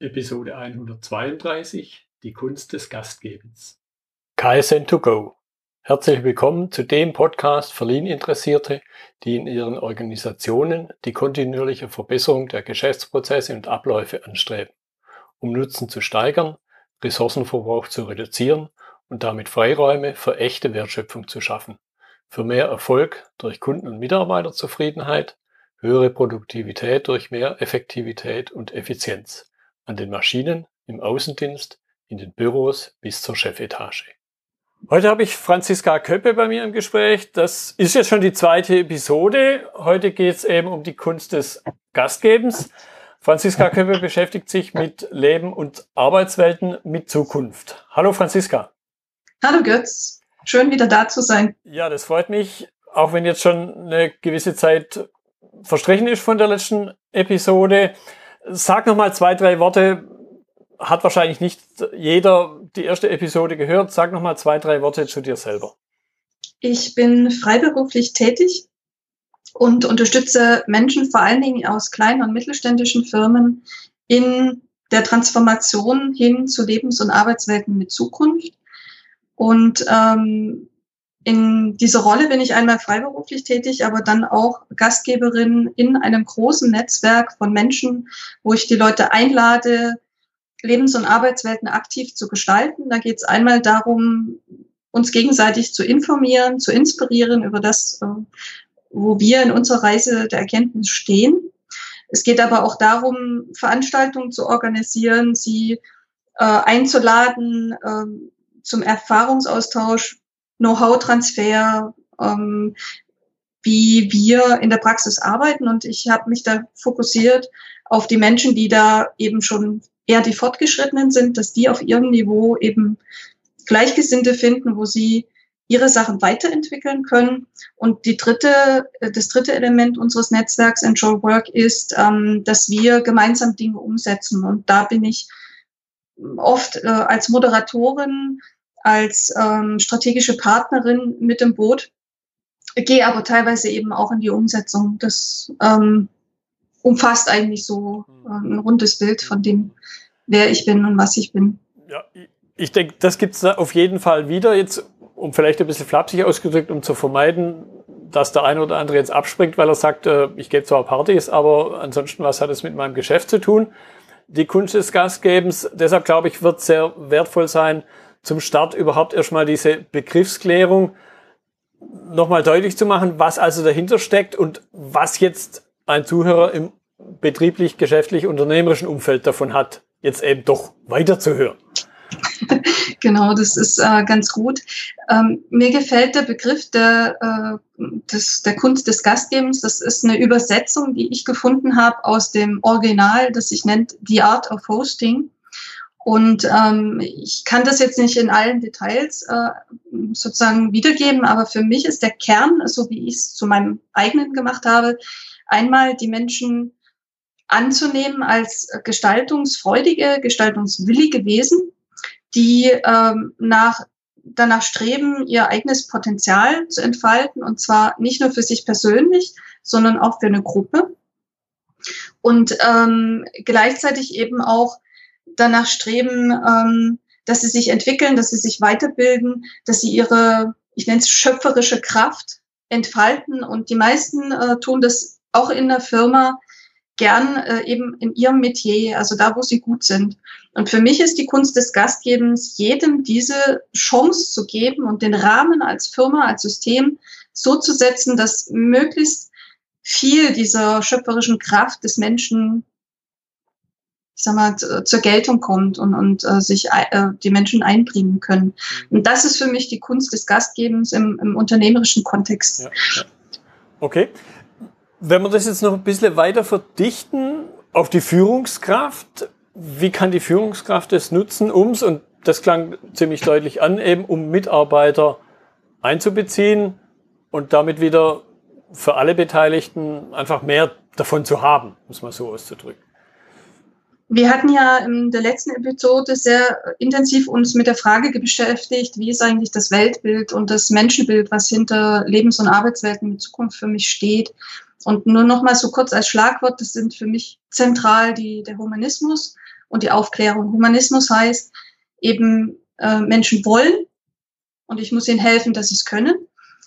Episode 132 Die Kunst des Gastgebens. KSN2Go. Herzlich willkommen zu dem Podcast für Lean-Interessierte, die in ihren Organisationen die kontinuierliche Verbesserung der Geschäftsprozesse und Abläufe anstreben, um Nutzen zu steigern, Ressourcenverbrauch zu reduzieren und damit Freiräume für echte Wertschöpfung zu schaffen, für mehr Erfolg durch Kunden- und Mitarbeiterzufriedenheit, höhere Produktivität durch mehr Effektivität und Effizienz an den Maschinen, im Außendienst, in den Büros bis zur Chefetage. Heute habe ich Franziska Köppe bei mir im Gespräch. Das ist jetzt schon die zweite Episode. Heute geht es eben um die Kunst des Gastgebens. Franziska Köppe beschäftigt sich mit Leben und Arbeitswelten mit Zukunft. Hallo Franziska. Hallo Götz. Schön wieder da zu sein. Ja, das freut mich. Auch wenn jetzt schon eine gewisse Zeit verstrichen ist von der letzten Episode. Sag noch mal zwei, drei Worte. Hat wahrscheinlich nicht jeder die erste Episode gehört. Sag noch mal zwei, drei Worte zu dir selber. Ich bin freiberuflich tätig und unterstütze Menschen vor allen Dingen aus kleinen und mittelständischen Firmen in der Transformation hin zu Lebens- und Arbeitswelten mit Zukunft. Und ähm, in dieser Rolle bin ich einmal freiberuflich tätig, aber dann auch Gastgeberin in einem großen Netzwerk von Menschen, wo ich die Leute einlade, Lebens- und Arbeitswelten aktiv zu gestalten. Da geht es einmal darum, uns gegenseitig zu informieren, zu inspirieren über das, äh, wo wir in unserer Reise der Erkenntnis stehen. Es geht aber auch darum, Veranstaltungen zu organisieren, sie äh, einzuladen äh, zum Erfahrungsaustausch, Know-how-Transfer, ähm, wie wir in der Praxis arbeiten. Und ich habe mich da fokussiert auf die Menschen, die da eben schon eher die Fortgeschrittenen sind, dass die auf ihrem Niveau eben Gleichgesinnte finden, wo sie ihre Sachen weiterentwickeln können. Und die dritte, das dritte Element unseres Netzwerks Enjoy Work ist, ähm, dass wir gemeinsam Dinge umsetzen. Und da bin ich oft äh, als Moderatorin als ähm, strategische Partnerin mit dem Boot, gehe aber teilweise eben auch in die Umsetzung. Das ähm, umfasst eigentlich so äh, ein rundes Bild von dem, wer ich bin und was ich bin. Ja, ich denke, das gibt es auf jeden Fall wieder. Jetzt, um vielleicht ein bisschen flapsig ausgedrückt, um zu vermeiden, dass der eine oder andere jetzt abspringt, weil er sagt, äh, ich gehe zwar Partys, aber ansonsten, was hat es mit meinem Geschäft zu tun? Die Kunst des Gastgebens, deshalb glaube ich, wird sehr wertvoll sein, zum Start überhaupt erstmal diese Begriffsklärung nochmal deutlich zu machen, was also dahinter steckt und was jetzt ein Zuhörer im betrieblich, geschäftlich, unternehmerischen Umfeld davon hat, jetzt eben doch weiterzuhören. Genau, das ist äh, ganz gut. Ähm, mir gefällt der Begriff der, äh, des, der Kunst des Gastgebens. Das ist eine Übersetzung, die ich gefunden habe aus dem Original, das sich nennt The Art of Hosting. Und ähm, ich kann das jetzt nicht in allen Details äh, sozusagen wiedergeben, aber für mich ist der Kern, so wie ich es zu meinem eigenen gemacht habe, einmal die Menschen anzunehmen als gestaltungsfreudige, gestaltungswillige Wesen, die ähm, nach, danach streben, ihr eigenes Potenzial zu entfalten, und zwar nicht nur für sich persönlich, sondern auch für eine Gruppe. Und ähm, gleichzeitig eben auch danach streben, ähm, dass sie sich entwickeln, dass sie sich weiterbilden, dass sie ihre, ich nenne es schöpferische Kraft entfalten. Und die meisten äh, tun das auch in der Firma gern äh, eben in ihrem Metier, also da, wo sie gut sind. Und für mich ist die Kunst des Gastgebens, jedem diese Chance zu geben und den Rahmen als Firma, als System so zu setzen, dass möglichst viel dieser schöpferischen Kraft des Menschen ich sag mal, zur Geltung kommt und, und äh, sich äh, die Menschen einbringen können. Mhm. Und das ist für mich die Kunst des Gastgebens im, im unternehmerischen Kontext. Ja, ja. Okay. Wenn wir das jetzt noch ein bisschen weiter verdichten auf die Führungskraft, wie kann die Führungskraft das nutzen, ums, und das klang ziemlich deutlich an, eben um Mitarbeiter einzubeziehen und damit wieder für alle Beteiligten einfach mehr davon zu haben, muss man so auszudrücken. Wir hatten ja in der letzten Episode sehr intensiv uns mit der Frage beschäftigt, wie ist eigentlich das Weltbild und das Menschenbild, was hinter Lebens- und Arbeitswelten mit Zukunft für mich steht. Und nur noch mal so kurz als Schlagwort, das sind für mich zentral die, der Humanismus und die Aufklärung. Humanismus heißt eben, äh, Menschen wollen und ich muss ihnen helfen, dass sie es können.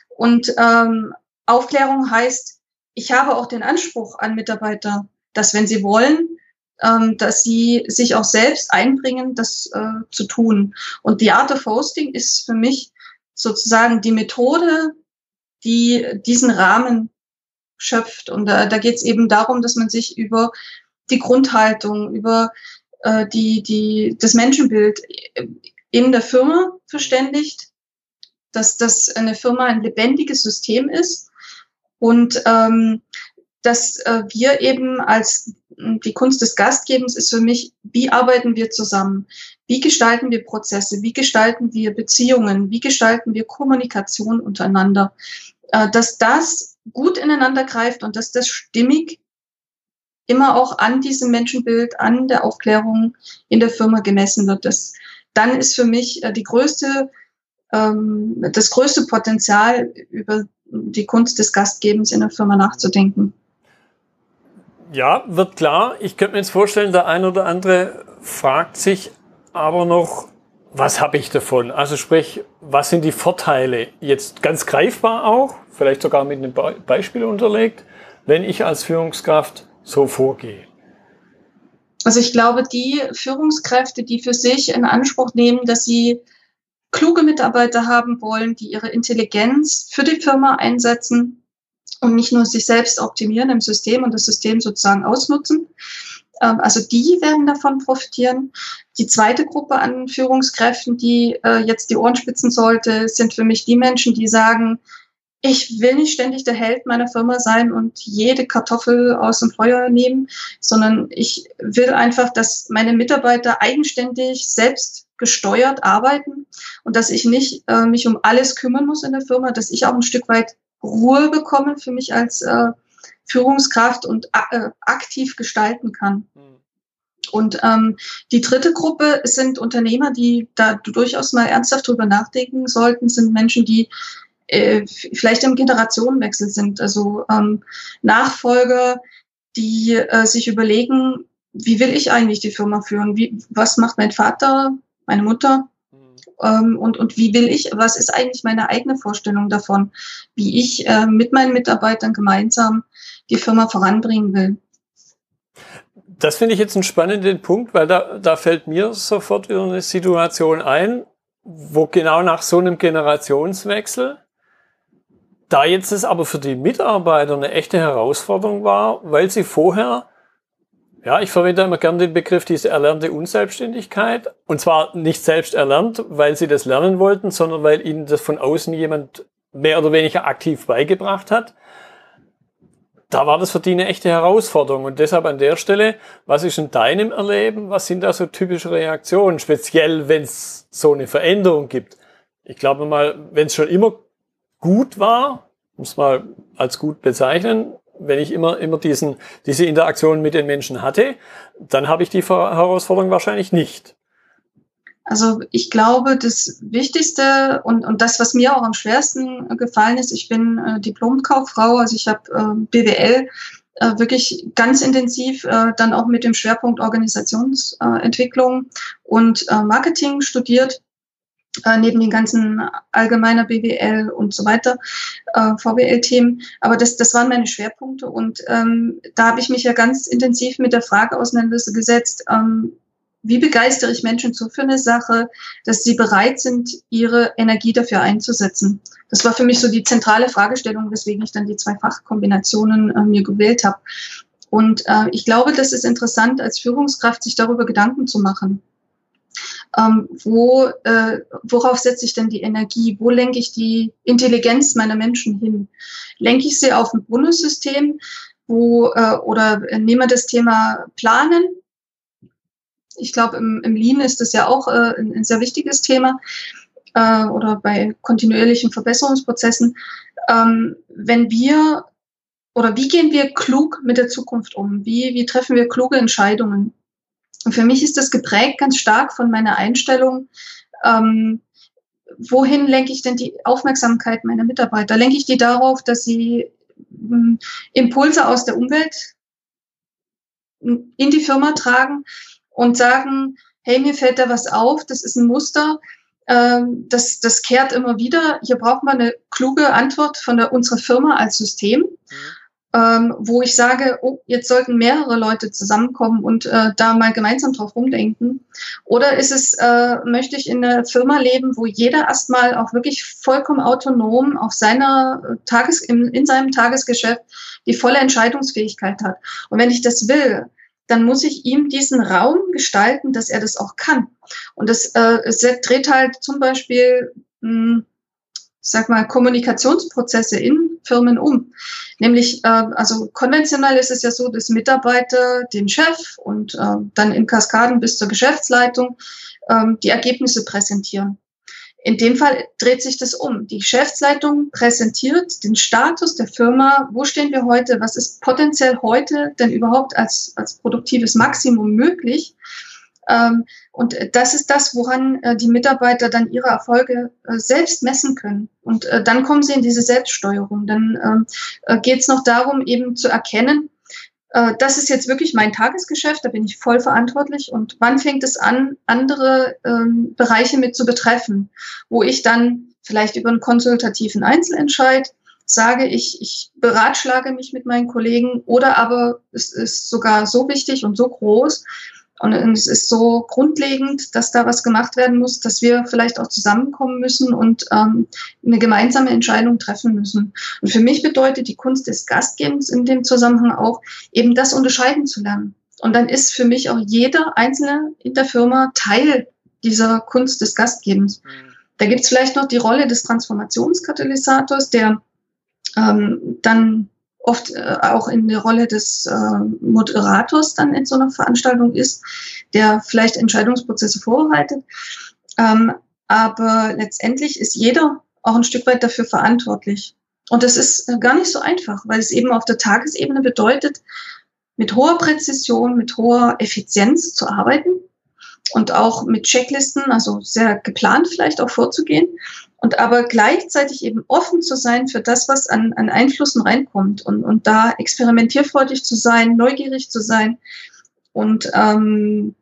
Und ähm, Aufklärung heißt, ich habe auch den Anspruch an Mitarbeiter, dass wenn sie wollen, ähm, dass sie sich auch selbst einbringen, das äh, zu tun. Und die Art of Hosting ist für mich sozusagen die Methode, die diesen Rahmen schöpft. Und da, da geht es eben darum, dass man sich über die Grundhaltung, über äh, die, die, das Menschenbild in der Firma verständigt, dass das eine Firma ein lebendiges System ist und ähm, dass äh, wir eben als die Kunst des Gastgebens ist für mich, wie arbeiten wir zusammen? Wie gestalten wir Prozesse? Wie gestalten wir Beziehungen? Wie gestalten wir Kommunikation untereinander? Äh, dass das gut ineinander greift und dass das stimmig immer auch an diesem Menschenbild, an der Aufklärung in der Firma gemessen wird. Das, dann ist für mich äh, die größte, ähm, das größte Potenzial über die Kunst des Gastgebens in der Firma nachzudenken. Ja, wird klar. Ich könnte mir jetzt vorstellen, der ein oder andere fragt sich aber noch, was habe ich davon? Also sprich, was sind die Vorteile? Jetzt ganz greifbar auch, vielleicht sogar mit einem Beispiel unterlegt, wenn ich als Führungskraft so vorgehe. Also ich glaube, die Führungskräfte, die für sich in Anspruch nehmen, dass sie kluge Mitarbeiter haben wollen, die ihre Intelligenz für die Firma einsetzen, und nicht nur sich selbst optimieren im System und das System sozusagen ausnutzen. Ähm, also die werden davon profitieren. Die zweite Gruppe an Führungskräften, die äh, jetzt die Ohren spitzen sollte, sind für mich die Menschen, die sagen, ich will nicht ständig der Held meiner Firma sein und jede Kartoffel aus dem Feuer nehmen, sondern ich will einfach, dass meine Mitarbeiter eigenständig selbst gesteuert arbeiten und dass ich nicht äh, mich um alles kümmern muss in der Firma, dass ich auch ein Stück weit Ruhe bekommen für mich als äh, Führungskraft und äh, aktiv gestalten kann. Mhm. Und ähm, die dritte Gruppe sind Unternehmer, die da durchaus mal ernsthaft drüber nachdenken sollten, sind Menschen, die äh, vielleicht im Generationenwechsel sind, also ähm, Nachfolger, die äh, sich überlegen, wie will ich eigentlich die Firma führen? Wie, was macht mein Vater, meine Mutter? Ähm, und, und wie will ich, was ist eigentlich meine eigene Vorstellung davon, wie ich äh, mit meinen Mitarbeitern gemeinsam die Firma voranbringen will. Das finde ich jetzt einen spannenden Punkt, weil da, da fällt mir sofort wieder eine Situation ein, wo genau nach so einem Generationswechsel, da jetzt es aber für die Mitarbeiter eine echte Herausforderung war, weil sie vorher ja, ich verwende immer gern den Begriff diese erlernte Unselbstständigkeit. Und zwar nicht selbst erlernt, weil sie das lernen wollten, sondern weil ihnen das von außen jemand mehr oder weniger aktiv beigebracht hat. Da war das für die eine echte Herausforderung. Und deshalb an der Stelle, was ist in deinem Erleben? Was sind da so typische Reaktionen? Speziell, wenn es so eine Veränderung gibt. Ich glaube mal, wenn es schon immer gut war, muss mal als gut bezeichnen, wenn ich immer, immer diesen, diese Interaktion mit den Menschen hatte, dann habe ich die Herausforderung wahrscheinlich nicht. Also ich glaube, das Wichtigste und, und das, was mir auch am schwersten gefallen ist, ich bin äh, Diplomkauffrau, also ich habe äh, BWL äh, wirklich ganz intensiv äh, dann auch mit dem Schwerpunkt Organisationsentwicklung und äh, Marketing studiert äh, neben den ganzen allgemeiner BWL und so weiter, äh, VWL-Themen. Aber das, das waren meine Schwerpunkte und ähm, da habe ich mich ja ganz intensiv mit der Frage auseinandergesetzt, ähm, wie begeistere ich Menschen so für eine Sache, dass sie bereit sind, ihre Energie dafür einzusetzen. Das war für mich so die zentrale Fragestellung, weswegen ich dann die zwei Fachkombinationen äh, mir gewählt habe. Und äh, ich glaube, das ist interessant, als Führungskraft sich darüber Gedanken zu machen ähm, wo, äh, worauf setze ich denn die Energie? Wo lenke ich die Intelligenz meiner Menschen hin? Lenke ich sie auf ein Bonussystem, wo, äh, oder nehme das Thema Planen? Ich glaube, im, im Lean ist das ja auch äh, ein, ein sehr wichtiges Thema äh, oder bei kontinuierlichen Verbesserungsprozessen. Ähm, wenn wir oder wie gehen wir klug mit der Zukunft um? Wie, wie treffen wir kluge Entscheidungen? Und für mich ist das geprägt ganz stark von meiner Einstellung, ähm, wohin lenke ich denn die Aufmerksamkeit meiner Mitarbeiter? Lenke ich die darauf, dass sie ähm, Impulse aus der Umwelt in die Firma tragen und sagen, hey, mir fällt da was auf, das ist ein Muster, ähm, das, das kehrt immer wieder. Hier braucht man eine kluge Antwort von der, unserer Firma als System. Mhm ähm, wo ich sage, oh, jetzt sollten mehrere Leute zusammenkommen und äh, da mal gemeinsam drauf rumdenken? Oder ist es, äh, möchte ich in einer Firma leben, wo jeder erstmal auch wirklich vollkommen autonom auf seiner äh, Tages, in, in seinem Tagesgeschäft die volle Entscheidungsfähigkeit hat? Und wenn ich das will, dann muss ich ihm diesen Raum gestalten, dass er das auch kann. Und das äh, dreht halt zum Beispiel, mh, hm, sag mal, Kommunikationsprozesse in Firmen um. Nämlich, äh, also konventionell ist es ja so, dass Mitarbeiter den Chef und äh, dann in Kaskaden bis zur Geschäftsleitung äh, die Ergebnisse präsentieren. In dem Fall dreht sich das um. Die Geschäftsleitung präsentiert den Status der Firma. Wo stehen wir heute? Was ist potenziell heute denn überhaupt als, als produktives Maximum möglich? Ähm, und das ist das, woran äh, die Mitarbeiter dann ihre Erfolge äh, selbst messen können. Und äh, dann kommen sie in diese Selbststeuerung. Dann ähm, geht es noch darum, eben zu erkennen, das ist jetzt wirklich mein Tagesgeschäft, da bin ich voll verantwortlich. Und wann fängt es an, andere ähm, Bereiche mit zu betreffen, wo ich dann vielleicht über einen konsultativen Einzelentscheid sage, ich, ich beratschlage mich mit meinen Kollegen oder aber es ist sogar so wichtig und so groß, und es ist so grundlegend, dass da was gemacht werden muss, dass wir vielleicht auch zusammenkommen müssen und ähm, eine gemeinsame Entscheidung treffen müssen. Und für mich bedeutet die Kunst des Gastgebens in dem Zusammenhang auch, eben das unterscheiden zu lernen. Und dann ist für mich auch jeder Einzelne in der Firma Teil dieser Kunst des Gastgebens. Mhm. Da gibt es vielleicht noch die Rolle des Transformationskatalysators, der ähm, dann oft äh, auch in der Rolle des äh, Moderators dann in so einer Veranstaltung ist, der vielleicht Entscheidungsprozesse vorbereitet. Ähm, aber letztendlich ist jeder auch ein Stück weit dafür verantwortlich. Und das ist äh, gar nicht so einfach, weil es eben auf der Tagesebene bedeutet, mit hoher Präzision, mit hoher Effizienz zu arbeiten und auch mit Checklisten, also sehr geplant vielleicht auch vorzugehen und aber gleichzeitig eben offen zu sein für das, was an, an Einflüssen reinkommt und, und da experimentierfreudig zu sein, neugierig zu sein und ähm,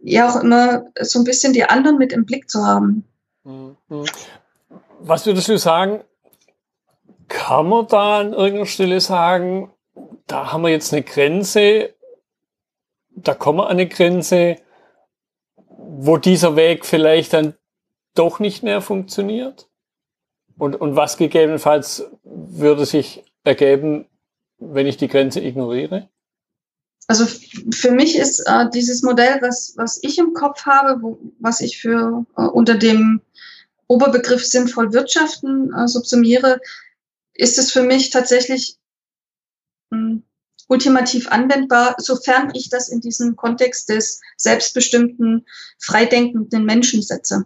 ja auch immer so ein bisschen die anderen mit im Blick zu haben. Mhm. Was würdest du sagen, kann man da an irgendeiner Stelle sagen, da haben wir jetzt eine Grenze, da kommen wir an eine Grenze, wo dieser Weg vielleicht dann doch nicht mehr funktioniert? Und, und was gegebenenfalls würde sich ergeben, wenn ich die Grenze ignoriere? Also für mich ist äh, dieses Modell, was, was ich im Kopf habe, wo, was ich für äh, unter dem Oberbegriff sinnvoll wirtschaften äh, subsumiere, ist es für mich tatsächlich mh, hm, ultimativ anwendbar, sofern ich das in diesen Kontext des selbstbestimmten, freidenkenden Menschen setze.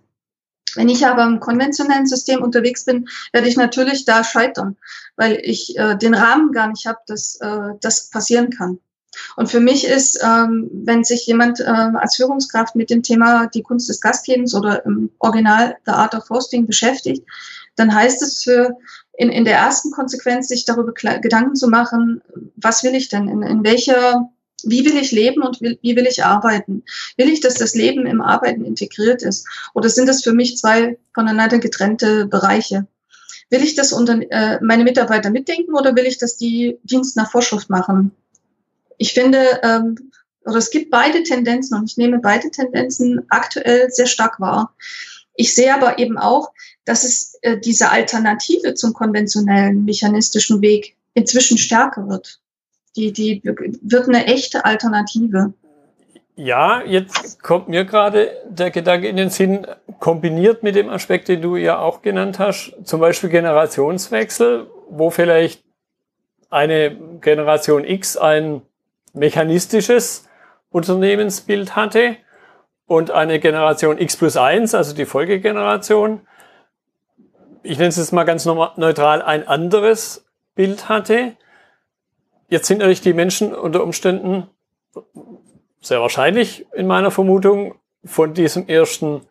Wenn ich aber im konventionellen System unterwegs bin, werde ich natürlich da scheitern, weil ich äh, den Rahmen gar nicht habe, dass äh, das passieren kann. Und für mich ist, ähm, wenn sich jemand äh, als Führungskraft mit dem Thema die Kunst des Gastgebens oder im Original The Art of Hosting beschäftigt, dann heißt es für in, in der ersten Konsequenz sich darüber Gedanken zu machen, was will ich denn, in, in welcher wie will ich leben und wie, will ich arbeiten? Will ich, dass das Leben im Arbeiten integriert ist? Oder sind das für mich zwei voneinander getrennte Bereiche? Will ich das unter äh, meine Mitarbeiter mitdenken oder will ich, dass die Dienst nach Vorschrift machen? Ich finde, ähm, oder es gibt beide Tendenzen und ich nehme beide Tendenzen aktuell sehr stark wahr. Ich sehe aber eben auch, dass es äh, diese Alternative zum konventionellen mechanistischen Weg inzwischen stärker wird die, die wird eine echte Alternative. Ja, jetzt kommt mir gerade der Gedanke in den Sinn, kombiniert mit dem Aspekt, den du ja auch genannt hast, zum Beispiel Generationswechsel, wo vielleicht eine Generation X ein mechanistisches Unternehmensbild hatte und eine Generation X plus eins, also die Folgegeneration, ich nenne es jetzt mal ganz neutral, ein anderes Bild hatte. Jetzt sind natürlich die Menschen unter Umständen sehr wahrscheinlich in meiner Vermutung von diesem ersten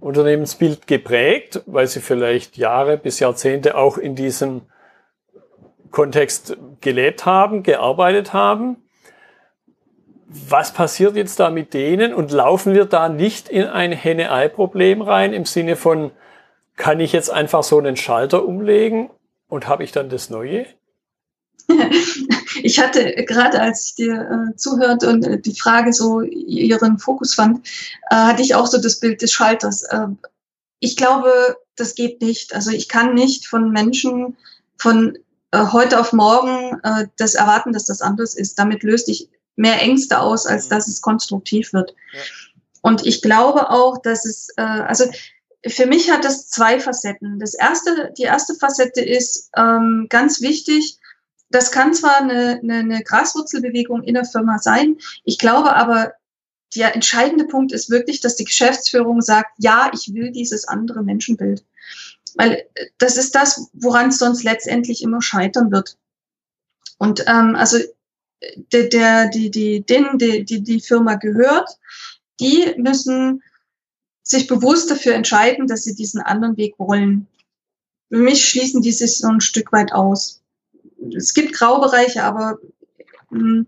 Unternehmensbild geprägt, weil sie vielleicht Jahre bis Jahrzehnte auch in diesem Kontext gelebt haben, gearbeitet haben. Was passiert jetzt da mit denen und laufen wir da nicht in ein Henne-Ei-Problem rein im Sinne von, kann ich jetzt einfach so einen Schalter umlegen und habe ich dann das Neue? Ich hatte gerade, als ich dir äh, zuhörte und äh, die Frage so ihren Fokus fand, äh, hatte ich auch so das Bild des Schalters. Äh, ich glaube, das geht nicht. Also ich kann nicht von Menschen von äh, heute auf morgen äh, das erwarten, dass das anders ist. Damit löst ich mehr Ängste aus, als mhm. dass es konstruktiv wird. Ja. Und ich glaube auch, dass es, äh, also für mich hat das zwei Facetten. Das erste, die erste Facette ist ähm, ganz wichtig. Das kann zwar eine, eine, eine Graswurzelbewegung in der Firma sein. Ich glaube aber, der entscheidende Punkt ist wirklich, dass die Geschäftsführung sagt, ja, ich will dieses andere Menschenbild. Weil äh, das ist das, woran es sonst letztendlich immer scheitern wird. Und ähm, also der, der, die, die, denen, die, die die Firma gehört, die müssen sich bewusst dafür entscheiden, dass sie diesen anderen Weg wollen. Für mich schließen die sich so ein Stück weit aus. Es gibt Graubereiche, aber mh, hm,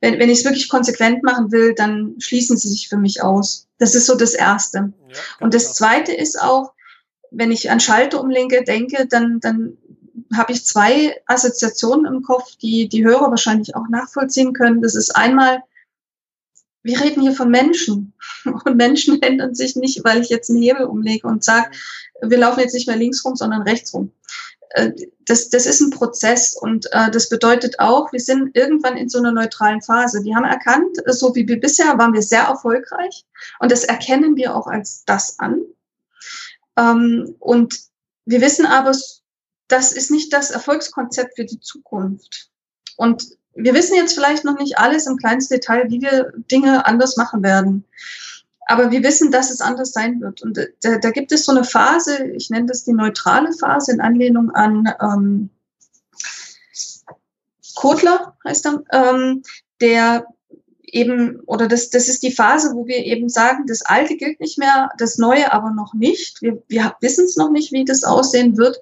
wenn, wenn ich es wirklich konsequent machen will, dann schließen sie sich für mich aus. Das ist so das Erste. Ja, Und das Zweite ist auch, wenn ich an Schalter umlenke, denke, dann, dann habe ich zwei Assoziationen im Kopf, die die Hörer wahrscheinlich auch nachvollziehen können. Das ist einmal, wir reden hier von Menschen und Menschen ändern sich nicht, weil ich jetzt einen Hebel umlege und sage, wir laufen jetzt nicht mehr links rum, sondern rechts rum. Äh, das, das ist ein Prozess und äh, das bedeutet auch, wir sind irgendwann in so einer neutralen Phase. Wir haben erkannt, so wie wir bisher waren wir sehr erfolgreich und das erkennen wir auch als das an. Ähm, und wir wissen aber, das ist nicht das Erfolgskonzept für die Zukunft. Und wir wissen jetzt vielleicht noch nicht alles im kleinsten Detail, wie wir Dinge anders machen werden. Aber wir wissen, dass es anders sein wird. Und da, da gibt es so eine Phase, ich nenne das die neutrale Phase in Anlehnung an ähm, Kotler, heißt er, ähm, der eben, oder das, das ist die Phase, wo wir eben sagen, das Alte gilt nicht mehr, das Neue aber noch nicht. Wir, wir wissen es noch nicht, wie das aussehen wird.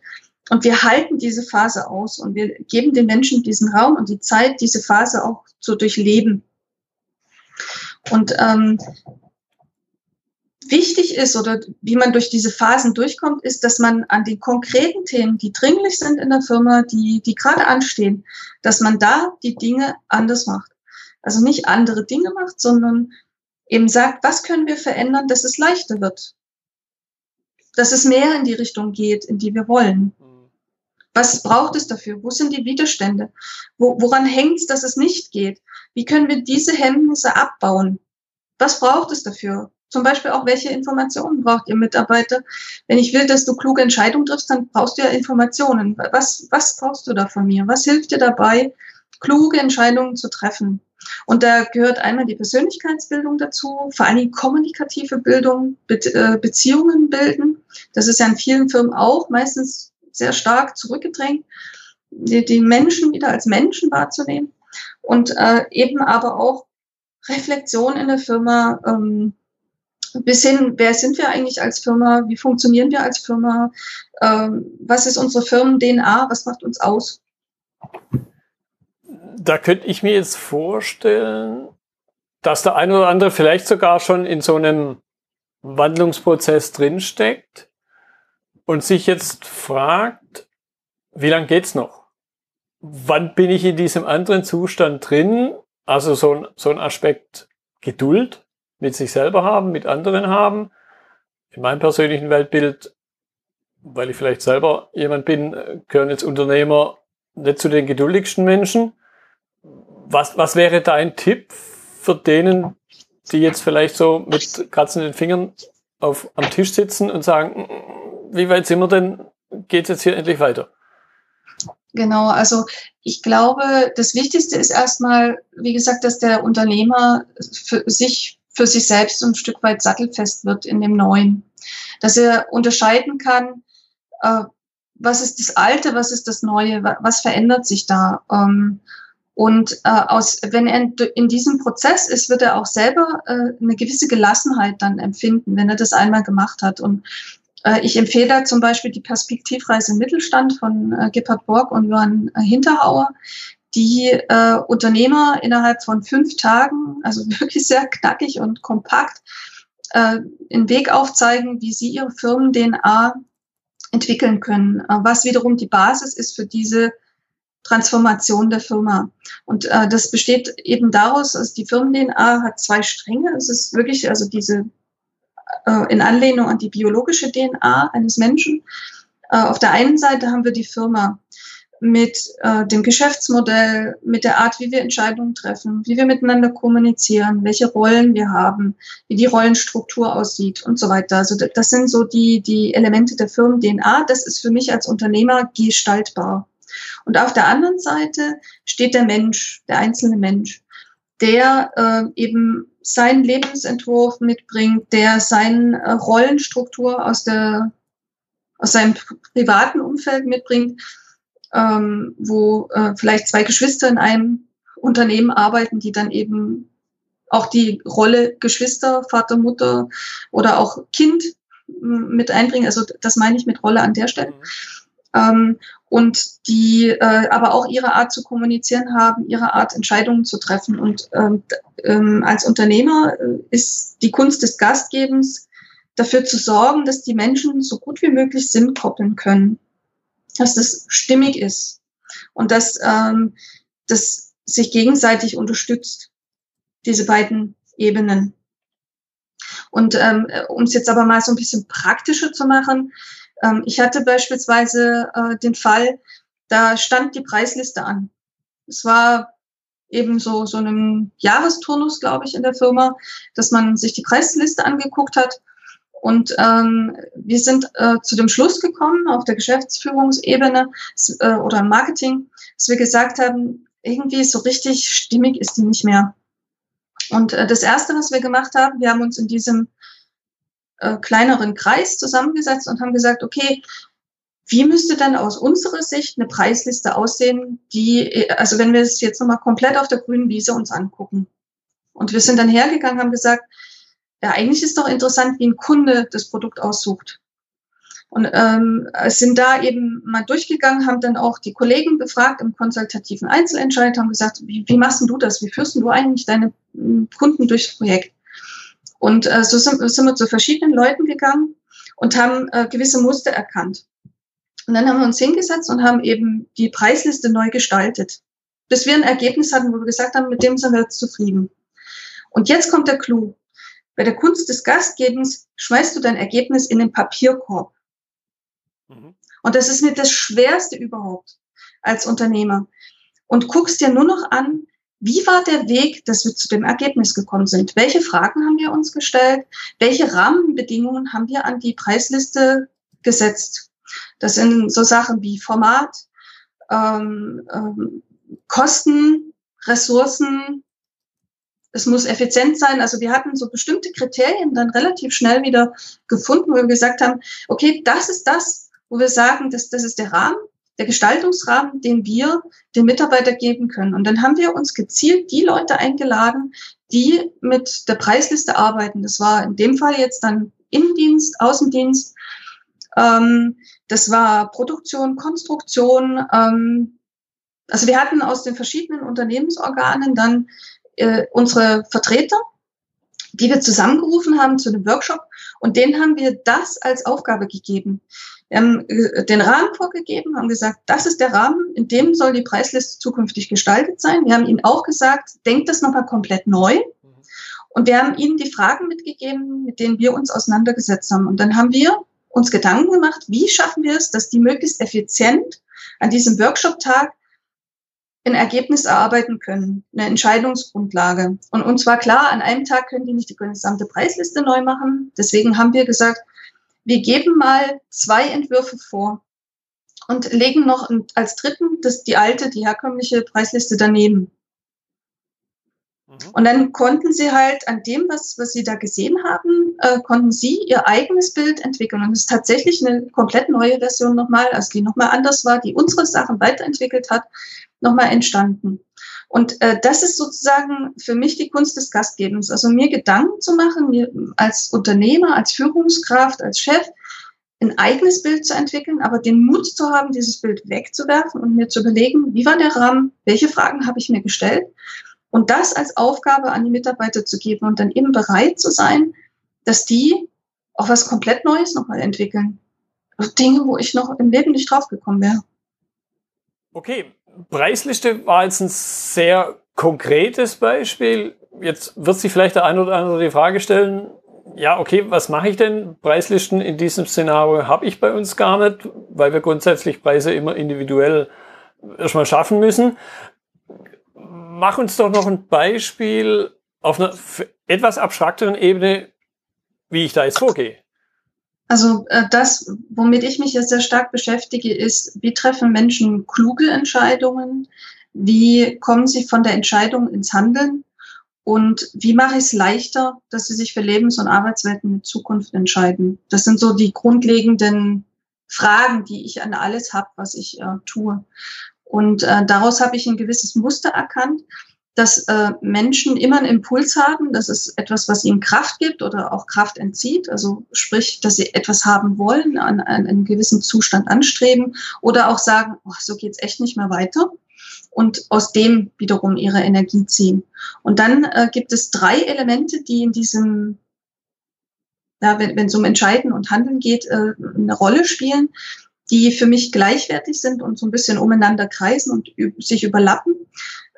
Und wir halten diese Phase aus und wir geben den Menschen diesen Raum und die Zeit, diese Phase auch zu durchleben. Und ähm, wichtig ist oder wie man durch diese Phasen durchkommt, ist, dass man an den konkreten Themen, die dringlich sind in der Firma, die, die gerade anstehen, dass man da die Dinge anders macht. Also nicht andere Dinge macht, sondern eben sagt, was können wir verändern, dass es leichter wird. Dass es mehr in die Richtung geht, in die wir wollen. Was braucht es dafür? Wo sind die Widerstände? Wo, woran hängt es, dass es nicht geht? Wie können wir diese Hemmnisse abbauen? Was braucht es dafür? Zum Beispiel auch, welche Informationen braucht ihr Mitarbeiter? Wenn ich will, dass du kluge Entscheidungen triffst, dann brauchst du ja Informationen. Was, was brauchst du da von mir? Was hilft dir dabei, kluge Entscheidungen zu treffen? Und da gehört einmal die Persönlichkeitsbildung dazu, vor allem kommunikative Bildung, äh, Beziehungen bilden. Das ist ja in vielen Firmen auch meistens sehr stark zurückgedrängt, die, die Menschen wieder als Menschen wahrzunehmen und äh, eben aber auch Reflexion in der Firma, ähm, bis hin, wer sind wir eigentlich als Firma, wie funktionieren wir als Firma, ähm, was ist unsere Firmen-DNA, was macht uns aus? Da könnte ich mir jetzt vorstellen, dass der eine oder andere vielleicht sogar schon in so einem Wandlungsprozess drinsteckt und sich jetzt fragt, wie lange geht's noch? Wann bin ich in diesem anderen Zustand drin? Also so ein, so ein Aspekt Geduld mit sich selber haben, mit anderen haben. In meinem persönlichen Weltbild, weil ich vielleicht selber jemand bin, gehören jetzt Unternehmer nicht zu den geduldigsten Menschen. Was, was wäre dein Tipp für denen, die jetzt vielleicht so mit kratzenden Fingern auf, am Tisch sitzen und sagen, wie weit sind wir denn? Geht es jetzt hier endlich weiter? Genau, also ich glaube, das Wichtigste ist erstmal, wie gesagt, dass der Unternehmer für sich, für sich selbst ein Stück weit sattelfest wird in dem Neuen. Dass er unterscheiden kann, äh, was ist das Alte, was ist das Neue, was verändert sich da. Ähm, und äh, aus, wenn er in diesem Prozess ist, wird er auch selber äh, eine gewisse Gelassenheit dann empfinden, wenn er das einmal gemacht hat. Und äh, ich empfehle da zum Beispiel die Perspektivreise im Mittelstand von äh, Gebhard Borg und Johann Hinterhauer, die äh, Unternehmer innerhalb von fünf Tagen, also wirklich sehr knackig und kompakt, äh, einen Weg aufzeigen, wie sie ihre Firmen-DNA entwickeln können, äh, was wiederum die Basis ist für diese Transformation der Firma. Und äh, das besteht eben daraus, dass die Firmen-DNA hat zwei Stränge. Es ist wirklich also diese äh, in Anlehnung an die biologische DNA eines Menschen. Äh, auf der einen Seite haben wir die Firma mit äh, dem Geschäftsmodell, mit der Art, wie wir Entscheidungen treffen, wie wir miteinander kommunizieren, welche Rollen wir haben, wie die Rollenstruktur aussieht und so weiter. Also das sind so die, die Elemente der Firmen-DNA. Das ist für mich als Unternehmer gestaltbar. Und auf der anderen Seite steht der Mensch, der einzelne Mensch, der äh, eben seinen Lebensentwurf mitbringt, der seine äh, Rollenstruktur aus der aus seinem privaten Umfeld mitbringt, ähm, wo äh, vielleicht zwei Geschwister in einem Unternehmen arbeiten, die dann eben auch die Rolle Geschwister, Vater, Mutter oder auch Kind mit einbringen. Also das meine ich mit Rolle an der Stelle. Ähm, und die äh, aber auch ihre Art zu kommunizieren haben, ihre Art Entscheidungen zu treffen. Und ähm, ähm, als Unternehmer äh, ist die Kunst des Gastgebens dafür zu sorgen, dass die Menschen so gut wie möglich Sinn koppeln können, dass das stimmig ist und dass ähm, das sich gegenseitig unterstützt, diese beiden Ebenen. Und ähm, um es jetzt aber mal so ein bisschen praktischer zu machen, ähm, ich hatte beispielsweise äh, den Fall, da stand die Preisliste an. Es war eben so, so einem Jahresturnus, glaube ich, in der Firma, dass man sich die Preisliste angeguckt hat. Und ähm, wir sind äh, zu dem Schluss gekommen auf der Geschäftsführungsebene äh, oder im Marketing, dass wir gesagt haben, irgendwie so richtig stimmig ist die nicht mehr. Und äh, das Erste, was wir gemacht haben, wir haben uns in diesem äh, kleineren Kreis zusammengesetzt und haben gesagt, okay, wie müsste dann aus unserer Sicht eine Preisliste aussehen, die, also wenn wir es jetzt nochmal komplett auf der grünen Wiese uns angucken. Und wir sind dann hergegangen, haben gesagt, ja, eigentlich ist doch interessant, wie ein Kunde das Produkt aussucht. Und ähm, sind da eben mal durchgegangen, haben dann auch die Kollegen befragt im konsultativen Einzelentscheid, haben gesagt, wie, wie machst du das? Wie führst du eigentlich deine hm, Kunden durchs Projekt? Und äh, so sind, sind wir zu verschiedenen Leuten gegangen und haben äh, gewisse Muster erkannt. Und dann haben wir uns hingesetzt und haben eben die Preisliste neu gestaltet, bis wir ein Ergebnis hatten, wo wir gesagt haben, mit dem sind wir jetzt zufrieden. Und jetzt kommt der Clou. Bei der Kunst des Gastgebens schmeißt du dein Ergebnis in den Papierkorb. Mhm. Und das ist mir das Schwerste überhaupt als Unternehmer. Und guckst dir nur noch an, wie war der Weg, dass wir zu dem Ergebnis gekommen sind? Welche Fragen haben wir uns gestellt? Welche Rahmenbedingungen haben wir an die Preisliste gesetzt? Das sind so Sachen wie Format, ähm, ähm, Kosten, Ressourcen. Es muss effizient sein. Also wir hatten so bestimmte Kriterien dann relativ schnell wieder gefunden, wo wir gesagt haben, okay, das ist das, wo wir sagen, das, das ist der Rahmen der Gestaltungsrahmen, den wir den Mitarbeiter geben können. Und dann haben wir uns gezielt die Leute eingeladen, die mit der Preisliste arbeiten. Das war in dem Fall jetzt dann Innendienst, Außendienst. Ähm, das war Produktion, Konstruktion. Ähm, also wir hatten aus den verschiedenen Unternehmensorganen dann äh, unsere Vertreter, die wir zusammengerufen haben zu einem Workshop und denen haben wir das als Aufgabe gegeben. Wir haben äh, den Rahmen vorgegeben, haben gesagt, das ist der Rahmen, in dem soll die Preisliste zukünftig gestaltet sein. Wir haben ihnen auch gesagt, denkt das nochmal komplett neu. Und wir haben ihnen die Fragen mitgegeben, mit denen wir uns auseinandergesetzt haben. Und dann haben wir uns Gedanken gemacht, wie schaffen wir es, dass die möglichst effizient an diesem Workshop-Tag ein Ergebnis erarbeiten können, eine Entscheidungsgrundlage. Und uns war klar, an einem Tag können die nicht die gesamte Preisliste neu machen. Deswegen haben wir gesagt, wir geben mal zwei Entwürfe vor und legen noch als dritten das, die alte, die herkömmliche Preisliste daneben. Mhm. Und dann konnten sie halt an dem, was, was sie da gesehen haben, äh, konnten sie ihr eigenes Bild entwickeln. Und es ist tatsächlich eine komplett neue Version nochmal, also die nochmal anders war, die unsere Sachen weiterentwickelt hat, nochmal entstanden. Und äh, das ist sozusagen für mich die Kunst des Gastgebens. Also mir Gedanken zu machen, mir als Unternehmer, als Führungskraft, als Chef, ein eigenes Bild zu entwickeln, aber den Mut zu haben, dieses Bild wegzuwerfen und mir zu überlegen, wie war der Rahmen, welche Fragen habe ich mir gestellt und das als Aufgabe an die Mitarbeiter zu geben und dann eben bereit zu sein, dass die auch was komplett Neues nochmal entwickeln. Dinge, wo ich noch im Leben nicht draufgekommen wäre. Okay, Preisliste war jetzt ein sehr konkretes Beispiel. Jetzt wird sich vielleicht der eine oder andere die Frage stellen, ja, okay, was mache ich denn? Preislisten in diesem Szenario habe ich bei uns gar nicht, weil wir grundsätzlich Preise immer individuell erstmal schaffen müssen. Mach uns doch noch ein Beispiel auf einer etwas abstrakteren Ebene, wie ich da jetzt vorgehe. Also äh, das, womit ich mich jetzt sehr stark beschäftige, ist, wie treffen Menschen kluge Entscheidungen? Wie kommen sie von der Entscheidung ins Handeln? Und wie mache ich es leichter, dass sie sich für Lebens- und Arbeitswelten in Zukunft entscheiden? Das sind so die grundlegenden Fragen, die ich an alles habe, was ich äh, tue. Und äh, daraus habe ich ein gewisses Muster erkannt, dass äh, Menschen immer einen Impuls haben, dass es etwas, was ihnen Kraft gibt oder auch Kraft entzieht, also sprich, dass sie etwas haben wollen, an, an einen gewissen Zustand anstreben oder auch sagen, oh, so geht's echt nicht mehr weiter und aus dem wiederum ihre Energie ziehen. Und dann äh, gibt es drei Elemente, die in diesem, ja, wenn, wenn es um Entscheiden und Handeln geht, äh, eine Rolle spielen, die für mich gleichwertig sind und so ein bisschen umeinander kreisen und sich überlappen.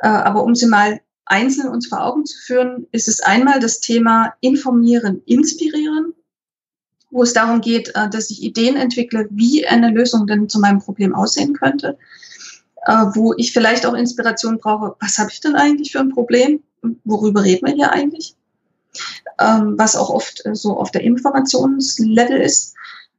Äh, aber um sie mal einzeln uns vor Augen zu führen, ist es einmal das Thema informieren, inspirieren, wo es darum geht, äh, dass ich Ideen entwickle, wie eine Lösung denn zu meinem Problem aussehen könnte äh, wo ich vielleicht auch Inspiration brauche. Was habe ich denn eigentlich für ein Problem? Worüber reden wir hier eigentlich? Ähm, was auch oft so auf der Informationslevel ist.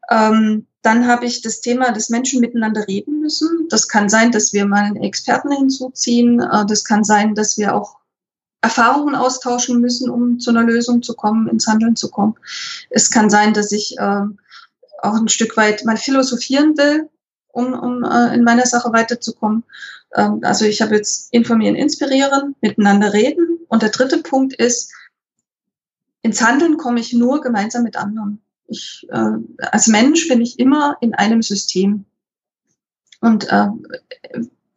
Ähm, dann habe ich das Thema, dass Menschen miteinander reden müssen. Das kann sein, dass wir mal einen Experten hinzuziehen. Äh, das kann sein, dass wir auch Erfahrungen austauschen müssen, um zu einer Lösung zu kommen, ins Handeln zu kommen. Es kann sein, dass ich äh, auch ein Stück weit mal philosophieren will um, um äh, in meiner Sache weiterzukommen. Ähm, also ich habe jetzt informieren, inspirieren, miteinander reden. Und der dritte Punkt ist, ins Handeln komme ich nur gemeinsam mit anderen. Ich, äh, als Mensch bin ich immer in einem System. Und äh,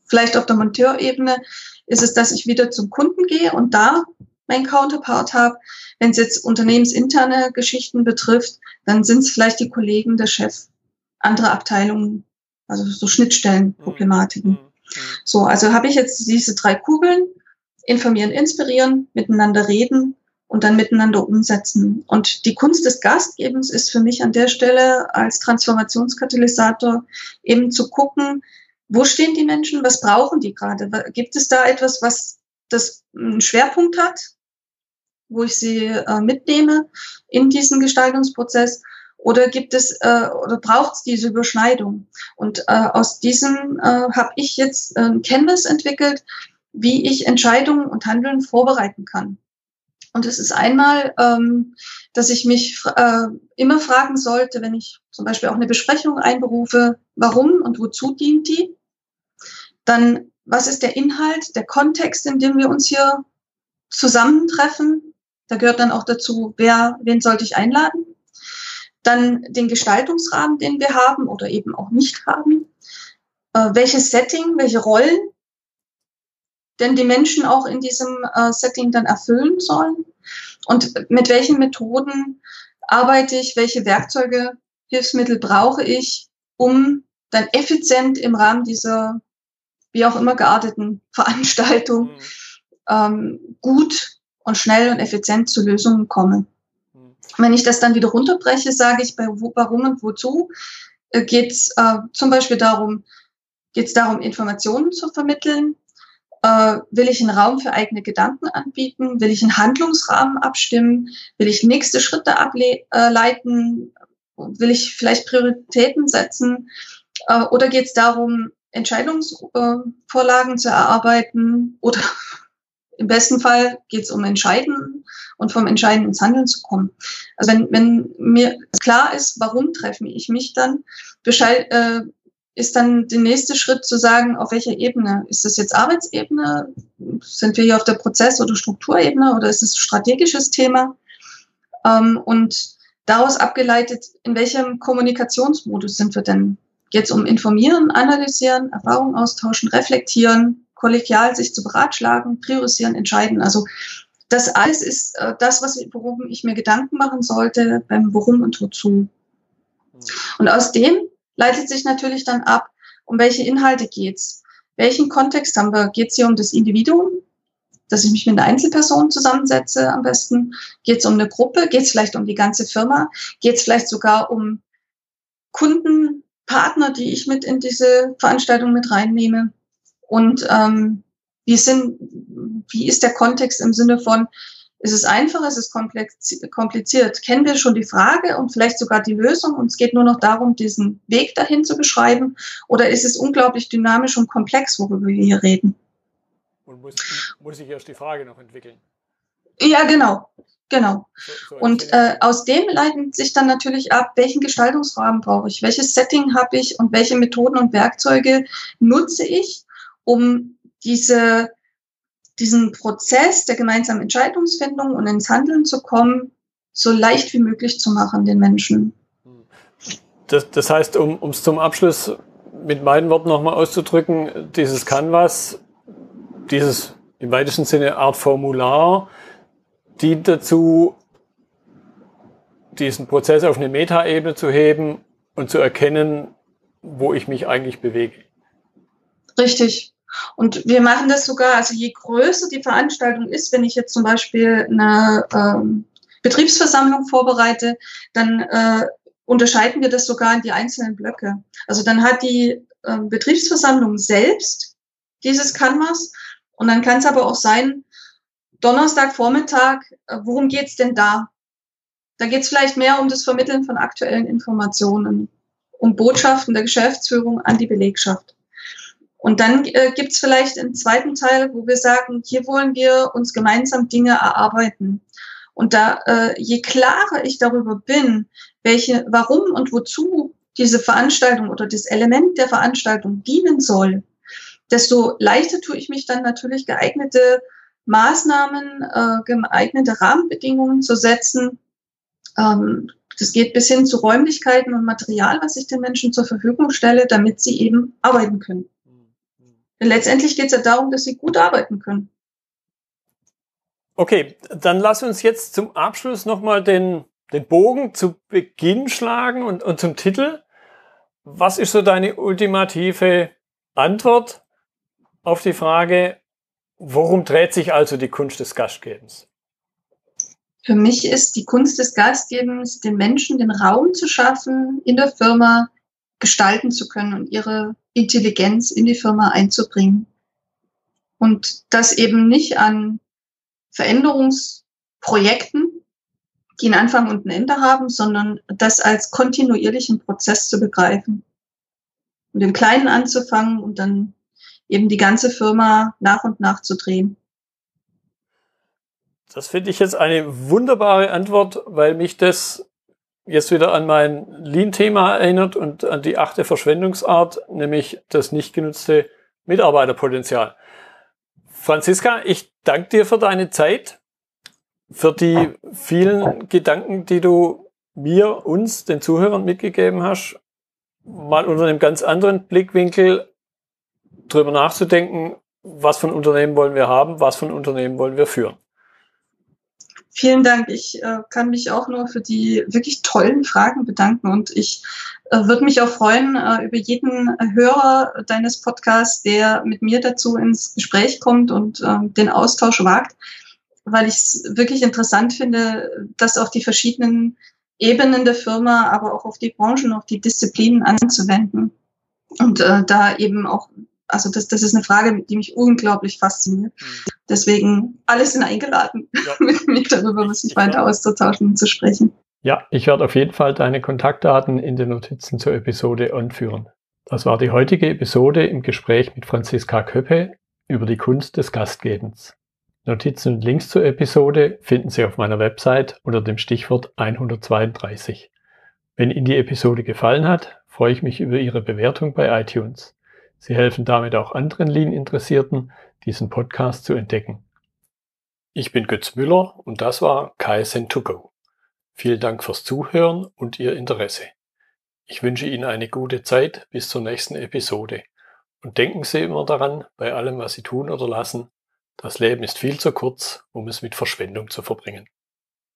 vielleicht auf der Monteurebene ist es, dass ich wieder zum Kunden gehe und da mein Counterpart habe. Wenn es jetzt unternehmensinterne Geschichten betrifft, dann sind es vielleicht die Kollegen, der Chef, andere Abteilungen, also so Schnittstellenproblematiken. Mhm. mhm. So, also habe ich jetzt diese drei Kugeln, informieren, inspirieren, miteinander reden und dann miteinander umsetzen. Und die Kunst des Gastgebens ist für mich an der Stelle als Transformationskatalysator eben zu gucken, wo stehen die Menschen, was brauchen die gerade? Gibt es da etwas, was das einen Schwerpunkt hat, wo ich sie äh, mitnehme in diesen Gestaltungsprozess? Oder gibt es äh, oder braucht es diese Überschneidung? Und äh, aus diesem äh, habe ich jetzt ein Canvas entwickelt, wie ich Entscheidungen und Handeln vorbereiten kann. Und es ist einmal, ähm, dass ich mich äh, immer fragen sollte, wenn ich zum Beispiel auch eine Besprechung einberufe, warum und wozu dient die? Dann, was ist der Inhalt, der Kontext, in dem wir uns hier zusammentreffen? Da gehört dann auch dazu, wer, wen sollte ich einladen? dann den Gestaltungsrahmen, den wir haben oder eben auch nicht haben, äh, welches Setting, welche Rollen denn die Menschen auch in diesem äh, Setting dann erfüllen sollen und mit welchen Methoden arbeite ich, welche Werkzeuge, Hilfsmittel brauche ich, um dann effizient im Rahmen dieser wie auch immer gearteten Veranstaltung mhm. ähm, gut und schnell und effizient zu Lösungen komme. Wenn ich das dann wieder runterbreche, sage ich bei warum und wozu, äh, geht es äh, zum Beispiel darum, geht es darum, Informationen zu vermitteln, äh, will ich einen Raum für eigene Gedanken anbieten, will ich einen Handlungsrahmen abstimmen, will ich nächste Schritte ableiten, äh, will ich vielleicht Prioritäten setzen? Äh, oder geht es darum, Entscheidungsvorlagen zu erarbeiten? Oder im besten Fall geht es um Entscheiden und vom Entscheiden ins Handeln zu kommen. Also wenn, wenn mir klar ist, warum treffe ich mich dann, Bescheid, äh, ist dann der nächste Schritt zu sagen, auf welcher Ebene? Ist das jetzt Arbeitsebene? Sind wir hier auf der Prozess- oder Strukturebene oder ist es strategisches Thema? Ähm, und daraus abgeleitet, in welchem Kommunikationsmodus sind wir denn? Es um Informieren, Analysieren, Erfahrungen austauschen, reflektieren, kollegial sich zu beratschlagen, priorisieren, entscheiden? Also das alles ist äh, das, was, worum ich mir Gedanken machen sollte, beim Worum und Wozu. Und aus dem leitet sich natürlich dann ab, um welche Inhalte geht's? Welchen Kontext haben wir? Geht es hier um das Individuum, dass ich mich mit einer Einzelperson zusammensetze am besten? Geht es um eine Gruppe? Geht es vielleicht um die ganze Firma? Geht es vielleicht sogar um Kunden, Partner, die ich mit in diese Veranstaltung mit reinnehme? Und ähm, wie, sind, wie ist der Kontext im Sinne von, ist es einfach, ist es kompliziert? Kennen wir schon die Frage und vielleicht sogar die Lösung und es geht nur noch darum, diesen Weg dahin zu beschreiben? Oder ist es unglaublich dynamisch und komplex, worüber wir hier reden? Und muss, muss sich erst die Frage noch entwickeln? Ja, genau. Genau. So, so und äh, aus dem leiten sich dann natürlich ab, welchen Gestaltungsrahmen brauche ich, welches Setting habe ich und welche Methoden und Werkzeuge nutze ich, um diese diesen Prozess der gemeinsamen Entscheidungsfindung und ins Handeln zu kommen, so leicht wie möglich zu machen den Menschen. Das, das heißt, um es zum Abschluss mit meinen Worten nochmal auszudrücken, dieses Canvas, dieses im weitesten Sinne Art Formular, dient dazu, diesen Prozess auf eine Metaebene zu heben und zu erkennen, wo ich mich eigentlich bewege. Richtig. Und wir machen das sogar, also je größer die Veranstaltung ist, wenn ich jetzt zum Beispiel eine ähm, Betriebsversammlung vorbereite, dann äh, unterscheiden wir das sogar in die einzelnen Blöcke. Also dann hat die äh, Betriebsversammlung selbst dieses Canvas und dann kann es aber auch sein, Donnerstagvormittag, äh, worum geht's denn da? Da geht's vielleicht mehr um das Vermitteln von aktuellen Informationen, um Botschaften der Geschäftsführung an die Belegschaft. Und dann äh, gibt es vielleicht einen zweiten Teil, wo wir sagen, hier wollen wir uns gemeinsam Dinge erarbeiten. Und da, äh, je klarer ich darüber bin, welche, warum und wozu diese Veranstaltung oder das Element der Veranstaltung dienen soll, desto leichter tue ich mich dann natürlich geeignete Maßnahmen, äh, geeignete Rahmenbedingungen zu setzen. Ähm, das geht bis hin zu Räumlichkeiten und Material, was ich den Menschen zur Verfügung stelle, damit sie eben arbeiten können. Letztendlich geht es ja darum, dass sie gut arbeiten können. Okay, dann lass uns jetzt zum Abschluss nochmal den, den Bogen zu Beginn schlagen und, und zum Titel. Was ist so deine ultimative Antwort auf die Frage, worum dreht sich also die Kunst des Gastgebens? Für mich ist die Kunst des Gastgebens, den Menschen den Raum zu schaffen, in der Firma gestalten zu können und ihre Intelligenz in die Firma einzubringen. Und das eben nicht an Veränderungsprojekten, die einen Anfang und ein Ende haben, sondern das als kontinuierlichen Prozess zu begreifen. Und im Kleinen anzufangen und dann eben die ganze Firma nach und nach zu drehen. Das finde ich jetzt eine wunderbare Antwort, weil mich das jetzt wieder an mein Lean-Thema erinnert und an die achte Verschwendungsart, nämlich das nicht genutzte Mitarbeiterpotenzial. Franziska, ich danke dir für deine Zeit, für die vielen Gedanken, die du mir, uns, den Zuhörern mitgegeben hast, mal unter einem ganz anderen Blickwinkel drüber nachzudenken, was von Unternehmen wollen wir haben, was von Unternehmen wollen wir führen. Vielen Dank. Ich äh, kann mich auch nur für die wirklich tollen Fragen bedanken und ich äh, würde mich auch freuen äh, über jeden Hörer deines Podcasts, der mit mir dazu ins Gespräch kommt und ähm, den Austausch wagt, weil ich es wirklich interessant finde, dass auch die verschiedenen Ebenen der Firma, aber auch auf die Branchen, auf die Disziplinen anzuwenden und äh, da eben auch also das, das ist eine Frage, die mich unglaublich fasziniert. Mhm. Deswegen, alle sind eingeladen, ja. mit mir darüber sich weiter auszutauschen und zu sprechen. Ja, ich werde auf jeden Fall deine Kontaktdaten in den Notizen zur Episode anführen. Das war die heutige Episode im Gespräch mit Franziska Köppe über die Kunst des Gastgebens. Notizen und Links zur Episode finden Sie auf meiner Website unter dem Stichwort 132. Wenn Ihnen die Episode gefallen hat, freue ich mich über Ihre Bewertung bei iTunes. Sie helfen damit auch anderen Lean-Interessierten, diesen Podcast zu entdecken. Ich bin Götz Müller und das war KSN 2 go. Vielen Dank fürs Zuhören und Ihr Interesse. Ich wünsche Ihnen eine gute Zeit bis zur nächsten Episode. Und denken Sie immer daran, bei allem, was Sie tun oder lassen, das Leben ist viel zu kurz, um es mit Verschwendung zu verbringen.